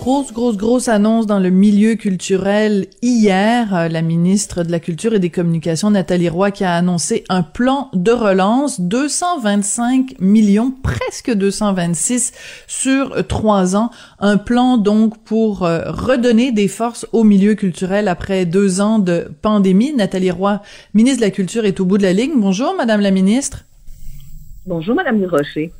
Grosse, grosse, grosse annonce dans le milieu culturel hier. Euh, La ministre de la Culture et des Communications, Nathalie Roy, qui a annoncé un plan de relance, 225 millions, presque 226 sur trois ans. Un plan donc pour euh, redonner des forces au milieu culturel après deux ans de pandémie. Nathalie Roy, ministre de la Culture, est au bout de la ligne. Bonjour, Madame la ministre. Bonjour, Madame Rocher.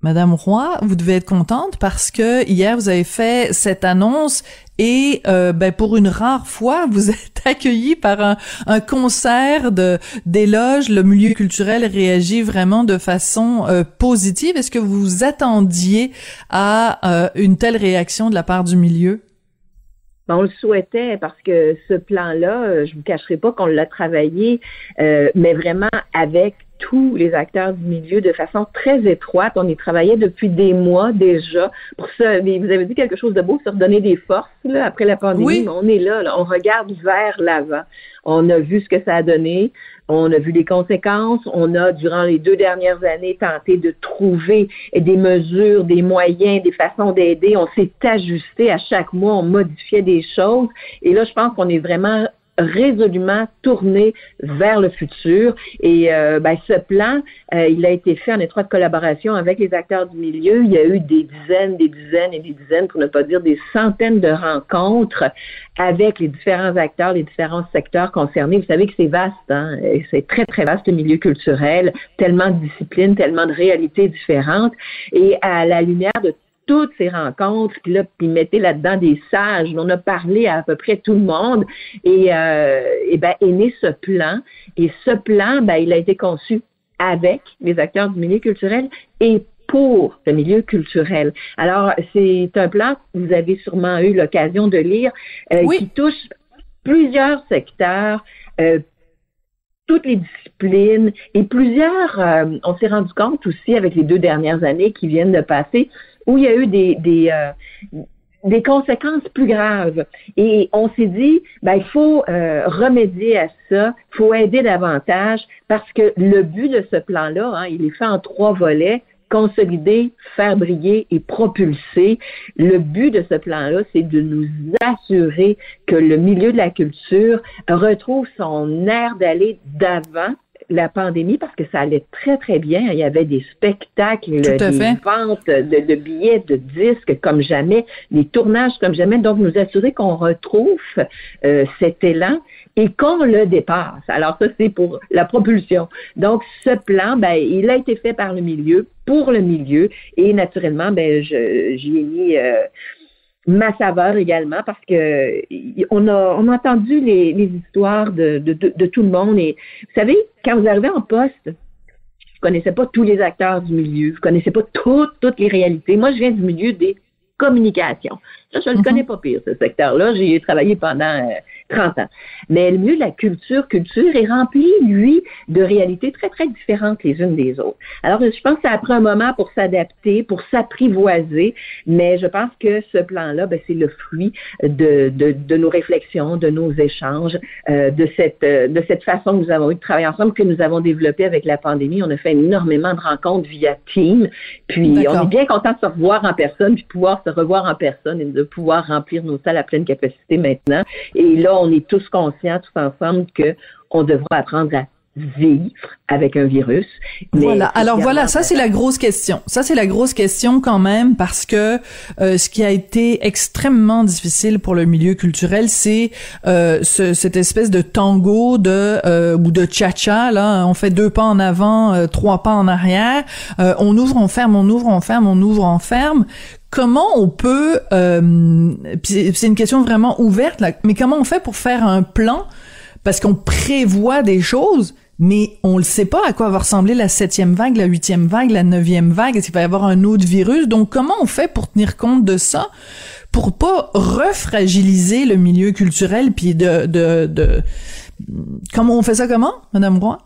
Madame Roy, vous devez être contente parce que hier vous avez fait cette annonce et euh, ben pour une rare fois vous êtes accueilli par un, un concert de d'éloges. Le milieu culturel réagit vraiment de façon euh, positive. Est-ce que vous vous attendiez à euh, une telle réaction de la part du milieu? Ben, on le souhaitait parce que ce plan-là, euh, je vous cacherai pas qu'on l'a travaillé, euh, mais vraiment avec tous les acteurs du milieu de façon très étroite. On y travaillait depuis des mois déjà. Pour ça, vous avez dit quelque chose de beau, se redonner des forces là, après la pandémie. Oui. Mais on est là, là, on regarde vers l'avant. On a vu ce que ça a donné. On a vu les conséquences. On a, durant les deux dernières années, tenté de trouver des mesures, des moyens, des façons d'aider. On s'est ajusté à chaque mois. On modifiait des choses. Et là, je pense qu'on est vraiment résolument tourné vers le futur. Et euh, ben, ce plan, euh, il a été fait en étroite collaboration avec les acteurs du milieu. Il y a eu des dizaines, des dizaines et des dizaines, pour ne pas dire des centaines de rencontres avec les différents acteurs, les différents secteurs concernés. Vous savez que c'est vaste, hein? C'est très, très vaste le milieu culturel, tellement de disciplines, tellement de réalités différentes. Et à la lumière de toutes ces rencontres, puis là, puis mettez là-dedans des sages. On a parlé à, à peu près tout le monde et, euh, et ben, est né ce plan. Et ce plan, ben, il a été conçu avec les acteurs du milieu culturel et pour le milieu culturel. Alors, c'est un plan que vous avez sûrement eu l'occasion de lire, euh, Oui. qui touche plusieurs secteurs, euh, toutes les disciplines et plusieurs, euh, on s'est rendu compte aussi avec les deux dernières années qui viennent de passer, où il y a eu des, des, euh, des conséquences plus graves. Et on s'est dit, ben, il faut euh, remédier à ça, il faut aider davantage, parce que le but de ce plan-là, hein, il est fait en trois volets consolider, faire briller et propulser. Le but de ce plan-là, c'est de nous assurer que le milieu de la culture retrouve son air d'aller d'avant la pandémie parce que ça allait très, très bien. Il y avait des spectacles, des ventes de, de billets, de disques comme jamais, des tournages comme jamais. Donc, nous assurer qu'on retrouve euh, cet élan et qu'on le dépasse. Alors, ça, c'est pour la propulsion. Donc, ce plan, ben, il a été fait par le milieu, pour le milieu, et naturellement, ben, je- j'y ai mis euh, ma saveur également parce que on a on a entendu les, les histoires de, de, de, de tout le monde et vous savez quand vous arrivez en poste vous connaissez pas tous les acteurs du milieu vous connaissez pas toutes toutes les réalités. Moi je viens du milieu des communications. Ça je le Mhm. connais pas pire ce secteur là j'ai travaillé pendant euh, 30 ans mais le milieu de la culture culture est rempli lui de réalités très très différentes les unes des autres alors je pense que ça a pris un moment pour s'adapter pour s'apprivoiser mais je pense que ce plan-là, ben, c'est le fruit de, de, de nos réflexions, de nos échanges, euh, de cette euh, de cette façon que nous avons eu de travailler ensemble, que nous avons développé avec la pandémie. On a fait énormément de rencontres via Team, puis on est bien content de se revoir en personne, puis pouvoir se revoir en personne et de pouvoir remplir nos salles à pleine capacité maintenant. Et là, on est tous conscients, tous ensemble, que on devra apprendre à vivre avec un virus. voilà. Alors voilà, ça c'est la grosse question. Ça c'est la grosse question quand même parce que euh, ce qui a été extrêmement difficile pour le milieu culturel, c'est euh, ce, cette espèce de tango de euh, ou de cha-cha là. On fait deux pas en avant, euh, trois pas en arrière. Euh, on ouvre, on ferme, on ouvre, on ferme, on ouvre, on ferme comment on peut c'est une question vraiment ouverte là, mais comment on fait pour faire un plan? Parce qu'on prévoit des choses mais on ne sait pas à quoi va ressembler la septième vague, la huitième vague, la neuvième vague. Est-ce qu'il va y avoir un autre virus? Donc, comment on fait pour tenir compte de ça, pour pas refragiliser le milieu culturel, puis de, de, de... Comment on fait ça comment, Madame Roy?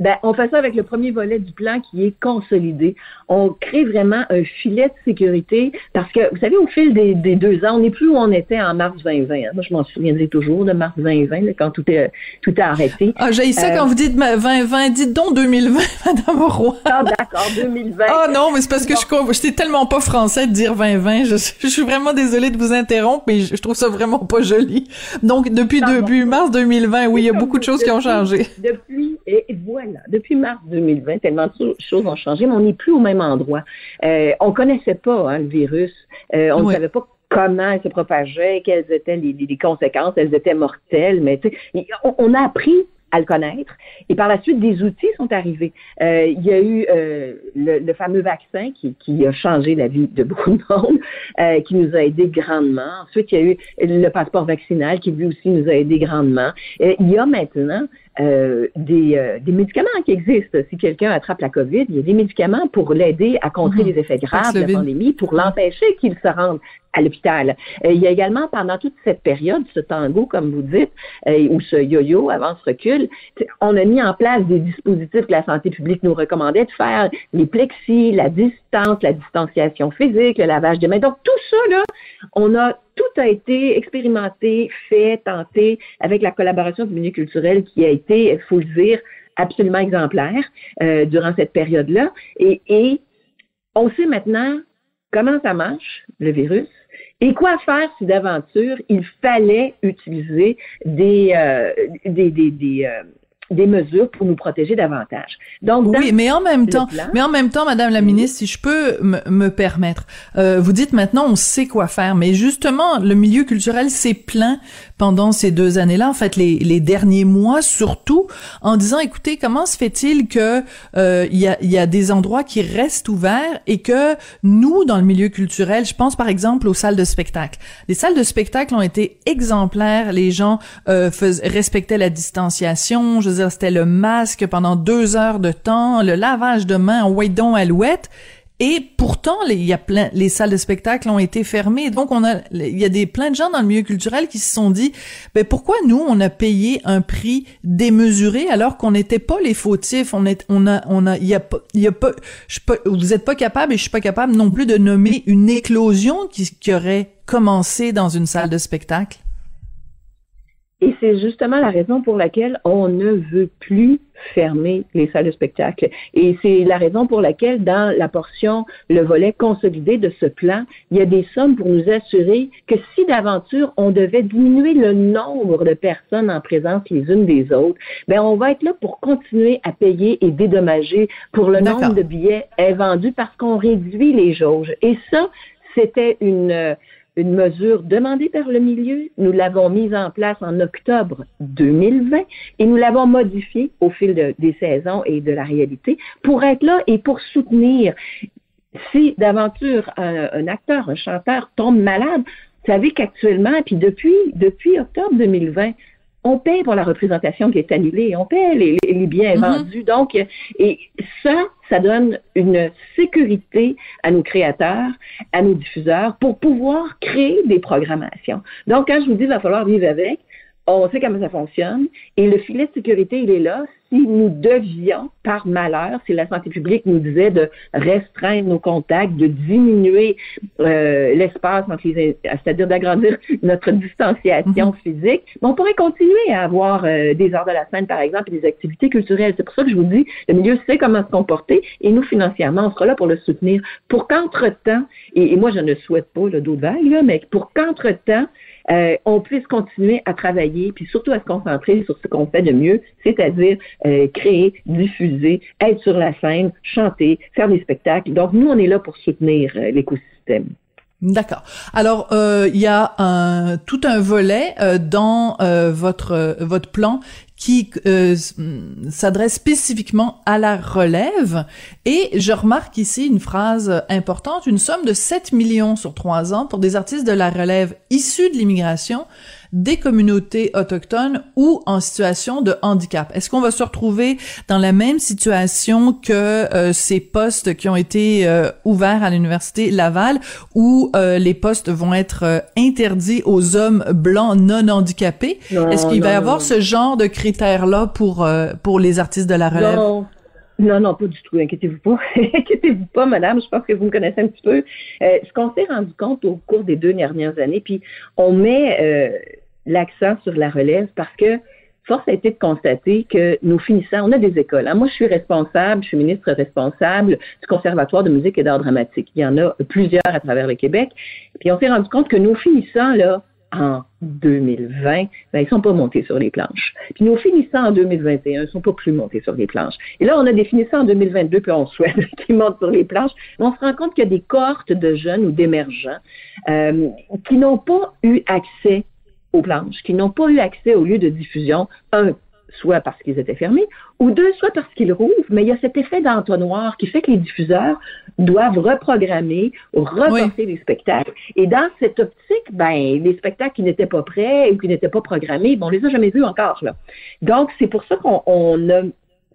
Ben, on fait ça avec le premier volet du plan qui est consolidé. On crée vraiment un filet de sécurité parce que, vous savez, au fil des, deux ans, on n'est plus où on était en mars 2020. Hein. Moi, je m'en souviendrai toujours de mars 2020, quand tout est, tout est arrêté. Ah, j'ai ça quand euh, vous dites 2020. Dites donc 2020, Madame Roy. Ah, d'accord, 2020. Ah non, mais c'est parce que je j'étais tellement pas français de dire 2020. Je, je, suis vraiment désolée de vous interrompre, mais je, trouve ça vraiment pas joli. Donc, depuis début mars 2020, oui, il y a beaucoup de choses qui ont changé. Depuis, et voilà depuis mars 2020, tellement de choses ont changé, mais on n'est plus au même endroit. Euh, on connaissait pas hein, le virus. Euh, on ne savait pas comment il se propageait, quelles étaient les, conséquences, elles étaient mortelles, mais on, on a appris à le connaître. Et par la suite, des outils sont arrivés. Euh, il y a eu euh, le, fameux vaccin qui, qui, a changé la vie de beaucoup de monde, euh, qui nous a aidé grandement. Ensuite, il y a eu le passeport vaccinal qui lui aussi nous a aidé grandement. Et il y a maintenant des, des médicaments qui existent. Si quelqu'un attrape la COVID, il y a des médicaments pour l'aider à contrer mhm. les effets graves de la pandémie, pour l'empêcher qu'il se rende à l'hôpital. Euh, il y a également, pendant toute cette période, ce tango, comme vous dites, euh, ou ce yo-yo, avance-recul, on a mis en place des dispositifs que la santé publique nous recommandait de faire, les plexis, la distance, la distanciation physique, le lavage des mains. Donc, tout ça, là, on a tout a été expérimenté, fait, tenté avec la collaboration du milieu culturel qui a été, il faut le dire, absolument exemplaire euh, durant cette période-là. Et, et on sait maintenant comment ça marche, le virus, et quoi faire si d'aventure il fallait utiliser des, euh, des, des, euh, des mesures pour nous protéger davantage. Donc oui, mais en même temps, mais en même temps, Madame la ministre, si je peux me permettre, euh, vous dites maintenant on sait quoi faire, mais justement le milieu culturel s'est plaint pendant ces deux années-là, en fait les, les derniers mois surtout, en disant écoutez comment se fait-il que euh, il y, a, y a des endroits qui restent ouverts et que nous dans le milieu culturel, je pense par exemple aux salles de spectacle, les salles de spectacle ont été exemplaires, les gens euh, respectaient la distanciation, je c'était le masque pendant deux heures de temps, le lavage de mains en waidon alouette. Et pourtant, les, il y a plein, les salles de spectacle ont été fermées. Donc, on a, il y a des plein de gens dans le milieu culturel qui se sont dit, ben pourquoi nous on a payé un prix démesuré alors qu'on n'était pas les fautifs? On est, on a, on a, il y a pas, il y a pas, je pas, vous êtes pas capable et je suis pas capable non plus de nommer une éclosion qui, qui aurait commencé dans une salle de spectacle. Et c'est justement la raison pour laquelle on ne veut plus fermer les salles de spectacle. Et c'est la raison pour laquelle, dans la portion, le volet consolidé de ce plan, il y a des sommes pour nous assurer que si d'aventure on devait diminuer le nombre de personnes en présence les unes des autres, ben on va être là pour continuer à payer et dédommager pour le nombre de billets vendus parce qu'on réduit les jauges. Et ça, c'était une une mesure demandée par le milieu. Nous l'avons mise en place en octobre 2020 et nous l'avons modifiée au fil des saisons et de la réalité pour être là et pour soutenir. Si d'aventure un, acteur, un chanteur tombe malade, vous savez qu'actuellement, puis depuis, depuis octobre 2020, on paie pour la représentation qui est annulée, on paie les, les biens mm-hmm. vendus. Donc, et ça, ça donne une sécurité à nos créateurs, à nos diffuseurs pour pouvoir créer des programmations. Donc, quand je vous dis qu'il va falloir vivre avec, on sait comment ça fonctionne et le filet de sécurité, il est là. Si nous devions, par malheur, si la santé publique nous disait de restreindre nos contacts, de diminuer euh, l'espace entre les, c'est-à-dire d'agrandir notre distanciation mm-hmm. physique, on pourrait continuer à avoir euh, des heures de la semaine, par exemple, et des activités culturelles. C'est pour ça que je vous dis, le milieu sait comment se comporter et nous, financièrement, on sera là pour le soutenir. Pour qu'entre-temps, et, moi, je ne souhaite pas le dos de vague, mais pour qu'entre-temps, euh, on puisse continuer à travailler, puis surtout à se concentrer sur ce qu'on fait de mieux, c'est-à-dire euh, créer, diffuser, être sur la scène, chanter, faire des spectacles. Donc, nous, on est là pour soutenir euh, l'écosystème. D'accord. Alors il y a un tout un volet dans votre votre plan qui euh, s'adresse spécifiquement à la relève. Et je remarque ici une phrase importante, une somme de 7 millions sur trois ans pour des artistes de la relève issus de l'immigration des communautés autochtones ou en situation de handicap. Est-ce qu'on va se retrouver dans la même situation que euh, ces postes qui ont été euh, ouverts à l'université Laval où euh, les postes vont être interdits aux hommes blancs non handicapés? Est-ce qu'il va y avoir ce genre de critères-là pour pour les artistes de la relève? Non. Non, non, pas du tout. Inquiétez-vous pas. Inquiétez-vous pas, madame. Je pense que vous me connaissez un petit peu. ce qu'on s'est rendu compte au cours des deux dernières années, puis on met l'accent sur la relève parce que force a été de constater que nous finissons, on a des écoles. Hein. Moi, je suis responsable, je suis ministre responsable du Conservatoire de musique et d'art dramatique. Il y en a plusieurs à travers le Québec. Puis on s'est rendu compte que nos finissants, là, en 2020, ben, ils sont pas montés sur les planches. Puis nos finissants en 2021 ils sont pas plus montés sur les planches. Et là, on a des finissants en 2022, puis on souhaite qu'ils montent sur les planches. Mais on se rend compte qu'il y a des cohortes de jeunes ou d'émergents euh, qui n'ont pas eu accès aux planches, qui n'ont pas eu accès au lieu de diffusion, un, soit parce qu'ils étaient fermés, ou deux, soit parce qu'ils rouvrent, mais il y a cet effet d'entonnoir qui fait que les diffuseurs doivent reprogrammer, reporter les spectacles. Et dans cette optique, ben, les spectacles qui n'étaient pas prêts ou qui n'étaient pas programmés, bon, on les a jamais vus encore, là. Donc, c'est pour ça qu'on a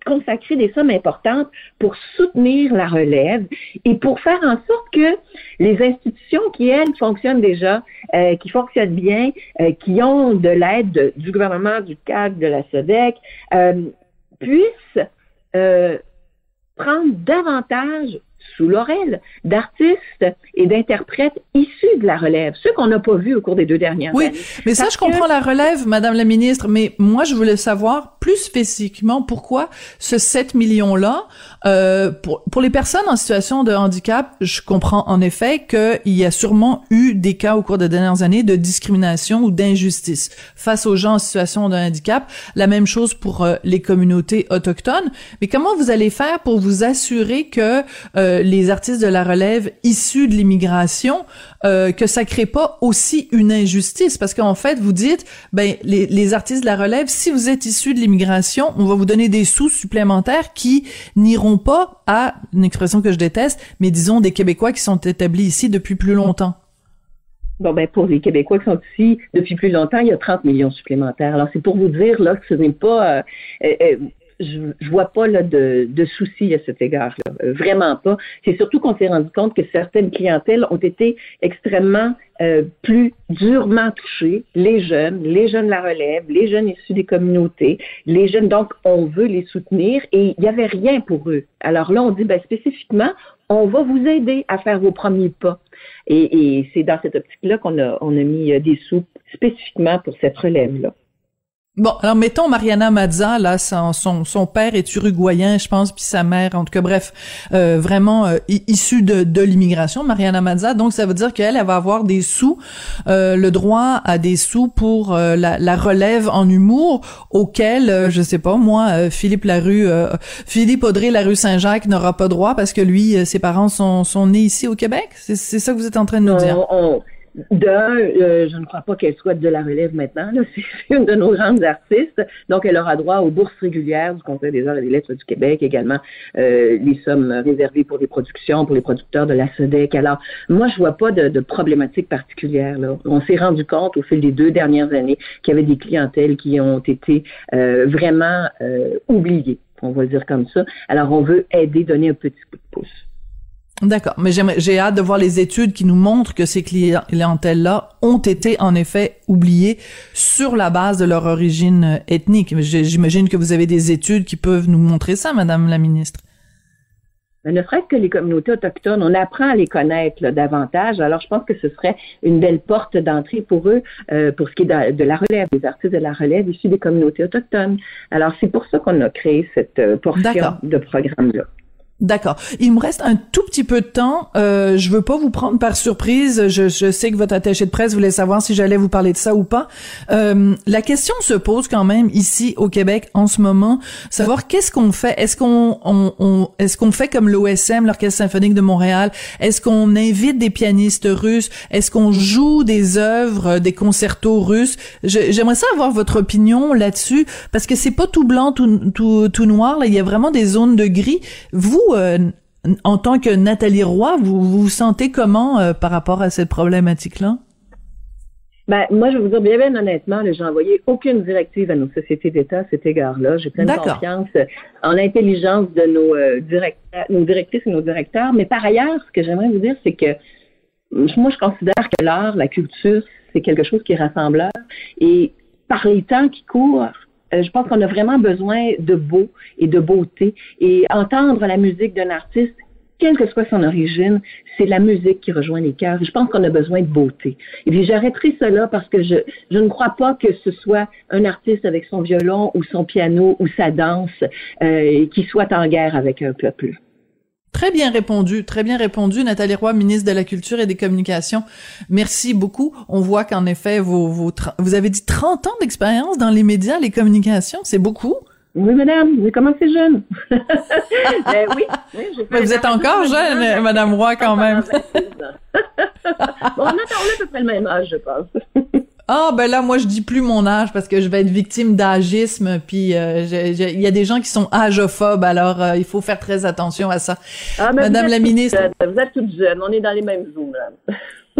consacrer des sommes importantes pour soutenir la relève et pour faire en sorte que les institutions qui, elles, fonctionnent déjà, euh, qui fonctionnent bien, euh, qui ont de l'aide du gouvernement, du CAC, de la SEDEC, euh, puissent prendre davantage sous l'oreille d'artistes et d'interprètes issus de la relève, ceux qu'on n'a pas vus au cours des deux dernières années. Oui, mais ça, je comprends la relève, Madame la ministre, mais moi, je voulais savoir plus spécifiquement pourquoi ce 7 millions-là, euh, pour, pour les personnes en situation de handicap, je comprends en effet qu'il y a sûrement eu des cas au cours des dernières années de discrimination ou d'injustice face aux gens en situation de handicap. La même chose pour euh, les communautés autochtones. Mais comment vous allez faire pour vous assurer que euh, les artistes de la relève issus de l'immigration, euh, que ça crée pas aussi une injustice parce qu'en fait vous dites ben les, les artistes de la relève si vous êtes issus de l'immigration on va vous donner des sous supplémentaires qui n'iront pas à une expression que je déteste mais disons des Québécois qui sont établis ici depuis plus longtemps. Bon, ben, pour les Québécois qui sont ici depuis plus longtemps, il y a 30 millions supplémentaires. Alors, c'est pour vous dire, là, que ce n'est pas, euh, euh, je, je vois pas là, de, de à cet égard-là. Euh, vraiment pas. C'est surtout qu'on s'est rendu compte que certaines clientèles ont été extrêmement euh, plus durement touchées. Les jeunes, les jeunes la relève, les jeunes issus des communautés, les jeunes, donc on veut les soutenir et il n'y avait rien pour eux. Alors là, on dit ben, spécifiquement, on va vous aider à faire vos premiers pas. Et, et c'est dans cette optique-là qu'on a, on a mis euh, des sous spécifiquement pour cette relève-là. Bon, alors mettons Mariana Mazza, là, son, son, père est uruguayen, je pense, puis sa mère, en tout cas, bref, euh, vraiment euh, issue de, de l'immigration, Mariana Mazza. Donc, ça veut dire qu'elle, elle va avoir des sous, euh, le droit à des sous pour la, la, relève en humour, auquel, je sais pas, moi, Philippe Larue, Philippe Audrey Larue Saint-Jacques n'aura pas droit parce que lui, ses parents sont, sont nés ici au Québec. C'est ça que vous êtes en train de nous dire? D'un, euh, je ne crois pas qu'elle soit de la relève maintenant. C'est une de nos grandes artistes. Donc, elle aura droit aux bourses régulières du Conseil des arts et des lettres du Québec, également euh, les sommes réservées pour les productions, pour les producteurs de la SEDEC. Alors, moi, je vois pas de, de problématique particulière. Là. On s'est rendu compte au fil des deux dernières années qu'il y avait des clientèles qui ont été euh, vraiment oubliées, on va dire comme ça. Alors, on veut aider, donner un petit coup de pouce. D'accord, mais j'ai hâte de voir les études qui nous montrent que ces clientèles-là ont été en effet oubliées sur la base de leur origine ethnique. J'imagine que vous avez des études qui peuvent nous montrer ça, Madame la ministre. Mais ne serait-ce que les communautés autochtones, on apprend à les connaître davantage. Alors, je pense que ce serait une belle porte d'entrée pour eux, euh, pour ce qui est de, la relève, des artistes de la relève issus des communautés autochtones. Alors, c'est pour ça qu'on a créé cette euh, portion de programme-là. D'accord. Il me reste un tout petit peu de temps. Euh, je veux pas vous prendre par surprise. Je, je, sais que votre attaché de presse voulait savoir si j'allais vous parler de ça ou pas. Euh, la question se pose quand même ici au Québec en ce moment, savoir qu'est-ce qu'on fait? Est-ce qu'on on, on, est-ce qu'on fait comme l'OSM, l'Orchestre symphonique de Montréal? Est-ce qu'on invite des pianistes russes? Est-ce qu'on joue des œuvres, des concertos russes? J'aimerais ça avoir votre opinion là-dessus parce que c'est pas tout blanc, tout, tout, tout noir. Là, il y a vraiment des zones de gris. Vous euh, en tant que Nathalie Roy, vous vous sentez comment euh, par rapport à cette problématique-là? Ben, moi, je vais vous dire bien, bien honnêtement, j'ai envoyé aucune directive à nos sociétés d'État à cet égard-là. J'ai pleine confiance en l'intelligence de nos, euh, directeurs, nos directrices et nos directeurs. Mais par ailleurs, ce que j'aimerais vous dire, c'est que moi, je considère que l'art, la culture, c'est quelque chose qui est rassembleur. Et par les temps qui courent, je pense qu'on a vraiment besoin de beau et de beauté. Et entendre la musique d'un artiste, quelle que soit son origine, c'est la musique qui rejoint les cœurs. je pense qu'on a besoin de beauté. Et puis j'arrêterai cela parce que je, je ne crois pas que ce soit un artiste avec son violon ou son piano ou sa danse euh, qui soit en guerre avec un peuple. Très bien répondu, très bien répondu, Nathalie Roy, ministre de la Culture et des Communications. Merci beaucoup. On voit qu'en effet, vous, vous avez dit 30 ans d'expérience dans les médias, les communications, c'est beaucoup. Oui, madame, j'ai commencé jeune. ben, oui, oui Mais vous êtes encore jeune, madame Roy, quand même. bon, on a, on a à peu près le même âge, je pense. Ah ben là moi je dis plus mon âge parce que je vais être victime d'agisme puis euh, il y a des gens qui sont agophobes alors euh, il faut faire très attention à ça. Ah, Madame la ministre, vous êtes toute jeune, on est dans les mêmes zooms là.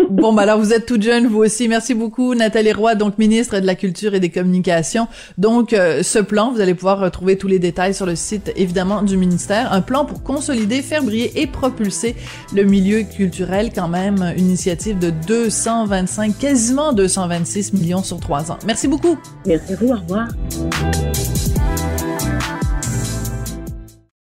Bon, bah alors vous êtes toute jeune, vous aussi. Merci beaucoup, Nathalie Roy, donc ministre de la Culture et des Communications. Donc, euh, ce plan, vous allez pouvoir retrouver tous les détails sur le site, évidemment, du ministère. Un plan pour consolider, faire briller et propulser le milieu culturel, quand même, une initiative de 225, quasiment 226 millions sur trois ans. Merci beaucoup. Merci à vous, au revoir.